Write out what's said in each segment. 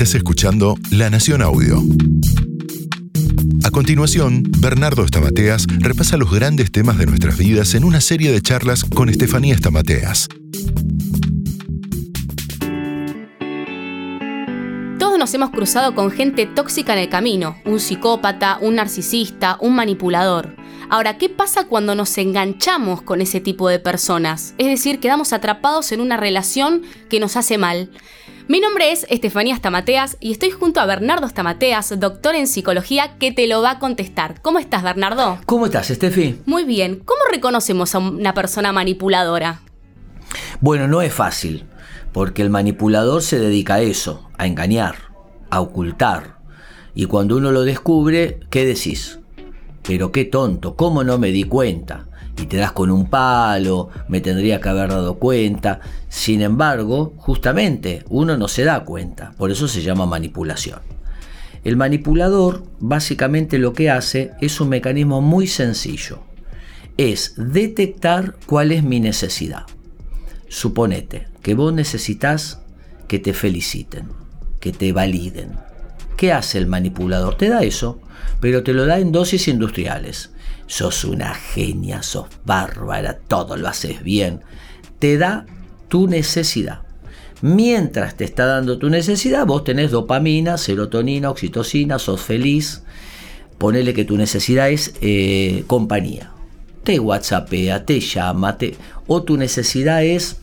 Estás escuchando La Nación Audio. A continuación, Bernardo Estamateas repasa los grandes temas de nuestras vidas en una serie de charlas con Estefanía Estamateas. Todos nos hemos cruzado con gente tóxica en el camino, un psicópata, un narcisista, un manipulador. Ahora, ¿qué pasa cuando nos enganchamos con ese tipo de personas? Es decir, quedamos atrapados en una relación que nos hace mal. Mi nombre es Estefanía Stamateas y estoy junto a Bernardo Stamateas, doctor en psicología, que te lo va a contestar. ¿Cómo estás, Bernardo? ¿Cómo estás, Estefi? Muy bien. ¿Cómo reconocemos a una persona manipuladora? Bueno, no es fácil, porque el manipulador se dedica a eso, a engañar, a ocultar. Y cuando uno lo descubre, ¿qué decís? Pero qué tonto, ¿cómo no me di cuenta? Y te das con un palo, me tendría que haber dado cuenta. Sin embargo, justamente uno no se da cuenta, por eso se llama manipulación. El manipulador básicamente lo que hace es un mecanismo muy sencillo. Es detectar cuál es mi necesidad. Suponete que vos necesitas que te feliciten, que te validen. ¿Qué hace el manipulador? Te da eso, pero te lo da en dosis industriales sos una genia, sos bárbara, todo lo haces bien. Te da tu necesidad. Mientras te está dando tu necesidad, vos tenés dopamina, serotonina, oxitocina, sos feliz. Ponele que tu necesidad es eh, compañía. Te whatsappea, te llama, o tu necesidad es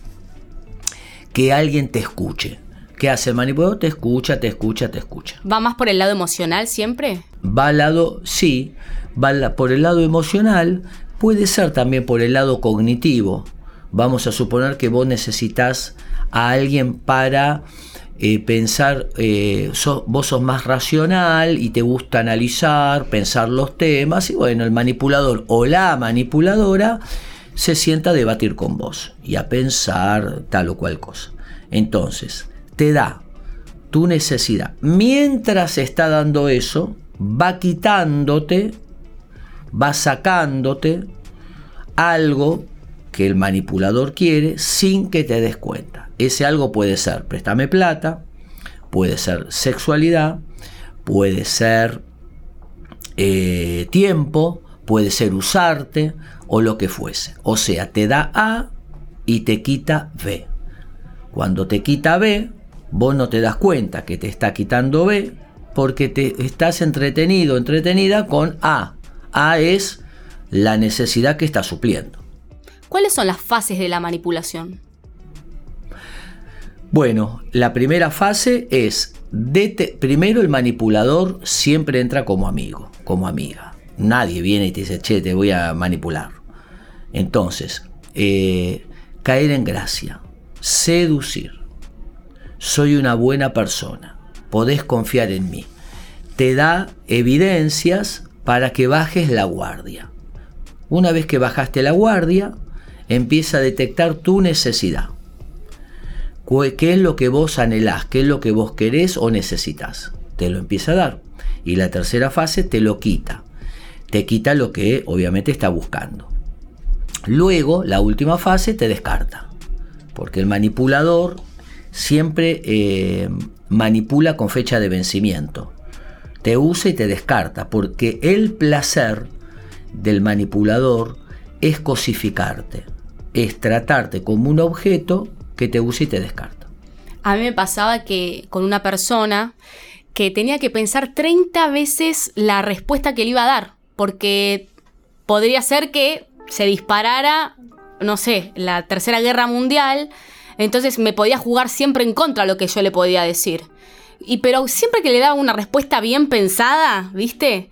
que alguien te escuche. ¿Qué hace el manipulador? Te escucha, te escucha, te escucha. ¿Va más por el lado emocional siempre? Va al lado, sí, va por el lado emocional, puede ser también por el lado cognitivo. Vamos a suponer que vos necesitas a alguien para eh, pensar, eh, vos sos más racional y te gusta analizar, pensar los temas, y bueno, el manipulador o la manipuladora se sienta a debatir con vos y a pensar tal o cual cosa. Entonces, te da tu necesidad. Mientras está dando eso, va quitándote va sacándote algo que el manipulador quiere sin que te des cuenta. Ese algo puede ser préstame plata, puede ser sexualidad, puede ser eh, tiempo, puede ser usarte o lo que fuese. O sea, te da A y te quita B. Cuando te quita B, vos no te das cuenta que te está quitando B porque te estás entretenido, entretenida con A. A es la necesidad que está supliendo. ¿Cuáles son las fases de la manipulación? Bueno, la primera fase es, primero el manipulador siempre entra como amigo, como amiga. Nadie viene y te dice, che, te voy a manipular. Entonces, eh, caer en gracia, seducir. Soy una buena persona, podés confiar en mí. Te da evidencias para que bajes la guardia. Una vez que bajaste la guardia, empieza a detectar tu necesidad. ¿Qué es lo que vos anhelás? ¿Qué es lo que vos querés o necesitas? Te lo empieza a dar. Y la tercera fase te lo quita. Te quita lo que obviamente está buscando. Luego, la última fase te descarta. Porque el manipulador siempre eh, manipula con fecha de vencimiento te usa y te descarta, porque el placer del manipulador es cosificarte, es tratarte como un objeto que te usa y te descarta. A mí me pasaba que con una persona que tenía que pensar 30 veces la respuesta que le iba a dar, porque podría ser que se disparara, no sé, la Tercera Guerra Mundial, entonces me podía jugar siempre en contra lo que yo le podía decir. Y pero siempre que le daba una respuesta bien pensada, ¿viste?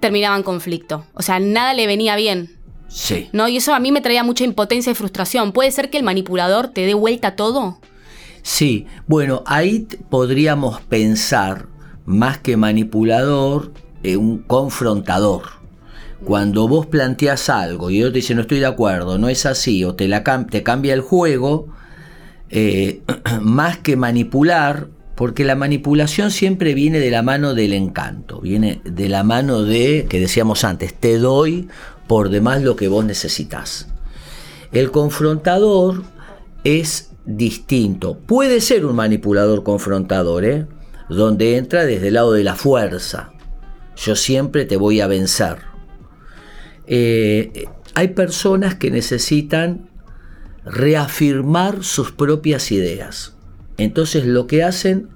Terminaba en conflicto. O sea, nada le venía bien. Sí. ¿No? Y eso a mí me traía mucha impotencia y frustración. ¿Puede ser que el manipulador te dé vuelta todo? Sí. Bueno, ahí podríamos pensar, más que manipulador, en un confrontador. Cuando vos planteas algo y otro te dice no estoy de acuerdo, no es así, o te, la te cambia el juego, eh, más que manipular, porque la manipulación siempre viene de la mano del encanto, viene de la mano de, que decíamos antes, te doy por demás lo que vos necesitas. El confrontador es distinto. Puede ser un manipulador confrontador, ¿eh? donde entra desde el lado de la fuerza. Yo siempre te voy a vencer. Eh, hay personas que necesitan reafirmar sus propias ideas. Entonces lo que hacen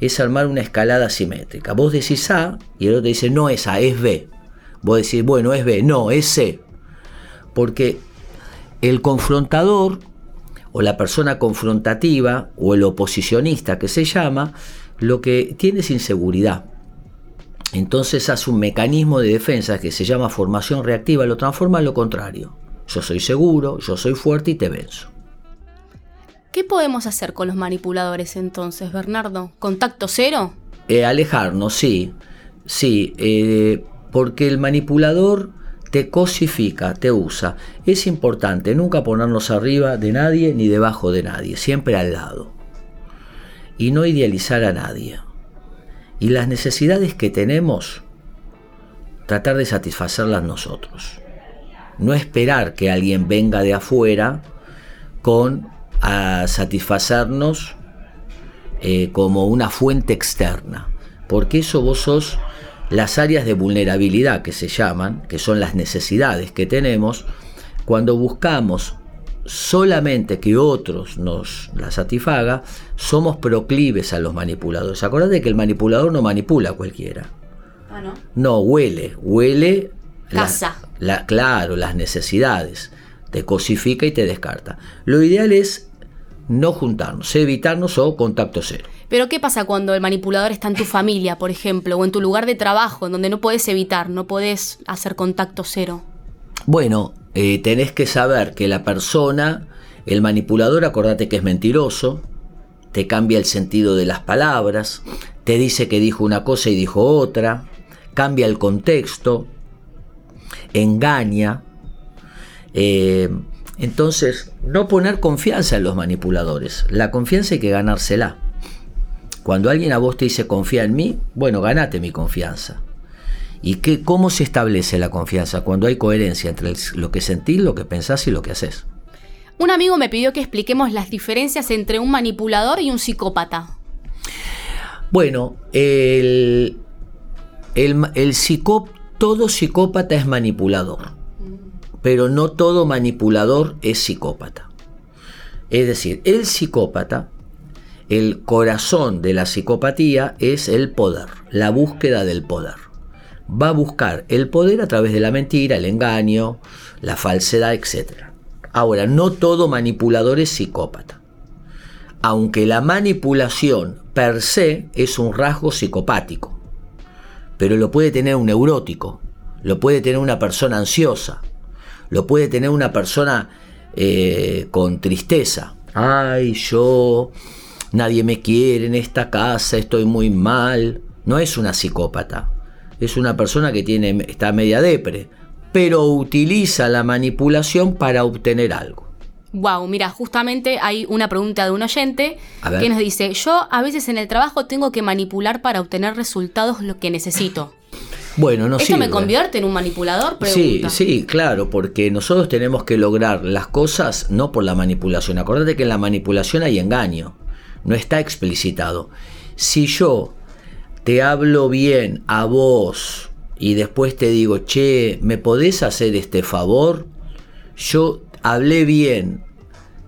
es armar una escalada simétrica. Vos decís A y el otro dice no es A, es B. Vos decís, bueno, es B, no, es C. Porque el confrontador o la persona confrontativa o el oposicionista que se llama, lo que tiene es inseguridad. Entonces hace un mecanismo de defensa que se llama formación reactiva, lo transforma en lo contrario. Yo soy seguro, yo soy fuerte y te venzo. ¿Qué podemos hacer con los manipuladores entonces, Bernardo? ¿Contacto cero? Eh, alejarnos, sí. Sí, eh, porque el manipulador te cosifica, te usa. Es importante nunca ponernos arriba de nadie ni debajo de nadie, siempre al lado. Y no idealizar a nadie. Y las necesidades que tenemos, tratar de satisfacerlas nosotros. No esperar que alguien venga de afuera con a satisfacernos eh, como una fuente externa, porque eso vos sos las áreas de vulnerabilidad que se llaman, que son las necesidades que tenemos, cuando buscamos solamente que otros nos la satisfaga, somos proclives a los manipuladores. Acordate que el manipulador no manipula a cualquiera. Ah, ¿no? No, huele, huele. Casa. la, claro, las necesidades. Te cosifica y te descarta. Lo ideal es no juntarnos, evitarnos o contacto cero. Pero ¿qué pasa cuando el manipulador está en tu familia, por ejemplo, o en tu lugar de trabajo, en donde no puedes evitar, no puedes hacer contacto cero? Bueno, eh, tenés que saber que la persona, el manipulador, acordate que es mentiroso, te cambia el sentido de las palabras, te dice que dijo una cosa y dijo otra, cambia el contexto, engaña. Eh, entonces, no poner confianza en los manipuladores. La confianza hay que ganársela. Cuando alguien a vos te dice confía en mí, bueno, ganate mi confianza. ¿Y qué, cómo se establece la confianza? Cuando hay coherencia entre lo que sentís, lo que pensás y lo que haces. Un amigo me pidió que expliquemos las diferencias entre un manipulador y un psicópata. Bueno, el, el, todo psicópata es manipulador, pero no todo manipulador es psicópata. Es decir, el psicópata el corazón de la psicopatía es el poder, la búsqueda del poder. Va a buscar el poder a través de la mentira, el engaño, la falsedad, etc. Ahora, no todo manipulador es psicópata. Aunque la manipulación per se es un rasgo psicopático, pero lo puede tener un neurótico, lo puede tener una persona ansiosa, lo puede tener una persona eh, con tristeza. Ay, yo nadie me quiere en esta casa, estoy muy mal. No es una psicópata, es una persona que tiene, está media depre, pero utiliza la manipulación para obtener algo. Wow, mira, justamente hay una pregunta de un oyente que nos dice, yo a veces en el trabajo tengo que manipular para obtener resultados lo que necesito. Bueno, no ¿Esto me convierte en un manipulador? Sí, sí, claro, porque nosotros tenemos que lograr las cosas no por la manipulación. Acordate que en la manipulación hay engaño no está explicitado. Si yo te hablo bien a vos y después te digo, che, ¿me podés hacer este favor? Yo hablé bien,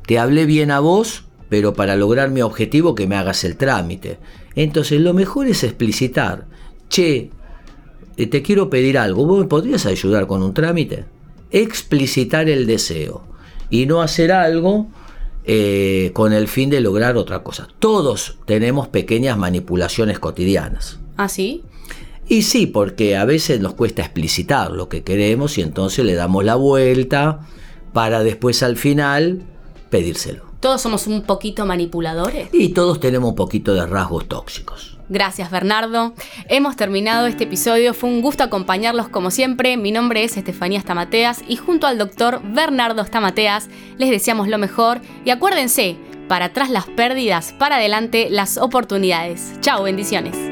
te hablé bien a vos, pero para lograr mi objetivo que me hagas el trámite. Entonces lo mejor es explicitar, che, eh, te quiero pedir algo, ¿vos me podrías ayudar con un trámite? Explicitar el deseo y no hacer algo eh, con el fin de lograr otra cosa. Todos tenemos pequeñas manipulaciones cotidianas. ¿Ah, sí? Y sí, porque a veces nos cuesta explicitar lo que queremos y entonces le damos la vuelta para después al final pedírselo. ¿Todos somos un poquito manipuladores? Y todos tenemos un poquito de rasgos tóxicos. Gracias Bernardo. Hemos terminado este episodio. Fue un gusto acompañarlos como siempre. Mi nombre es Estefanía Stamateas y junto al doctor Bernardo Stamateas les deseamos lo mejor y acuérdense, para atrás las pérdidas, para adelante las oportunidades. Chao, bendiciones.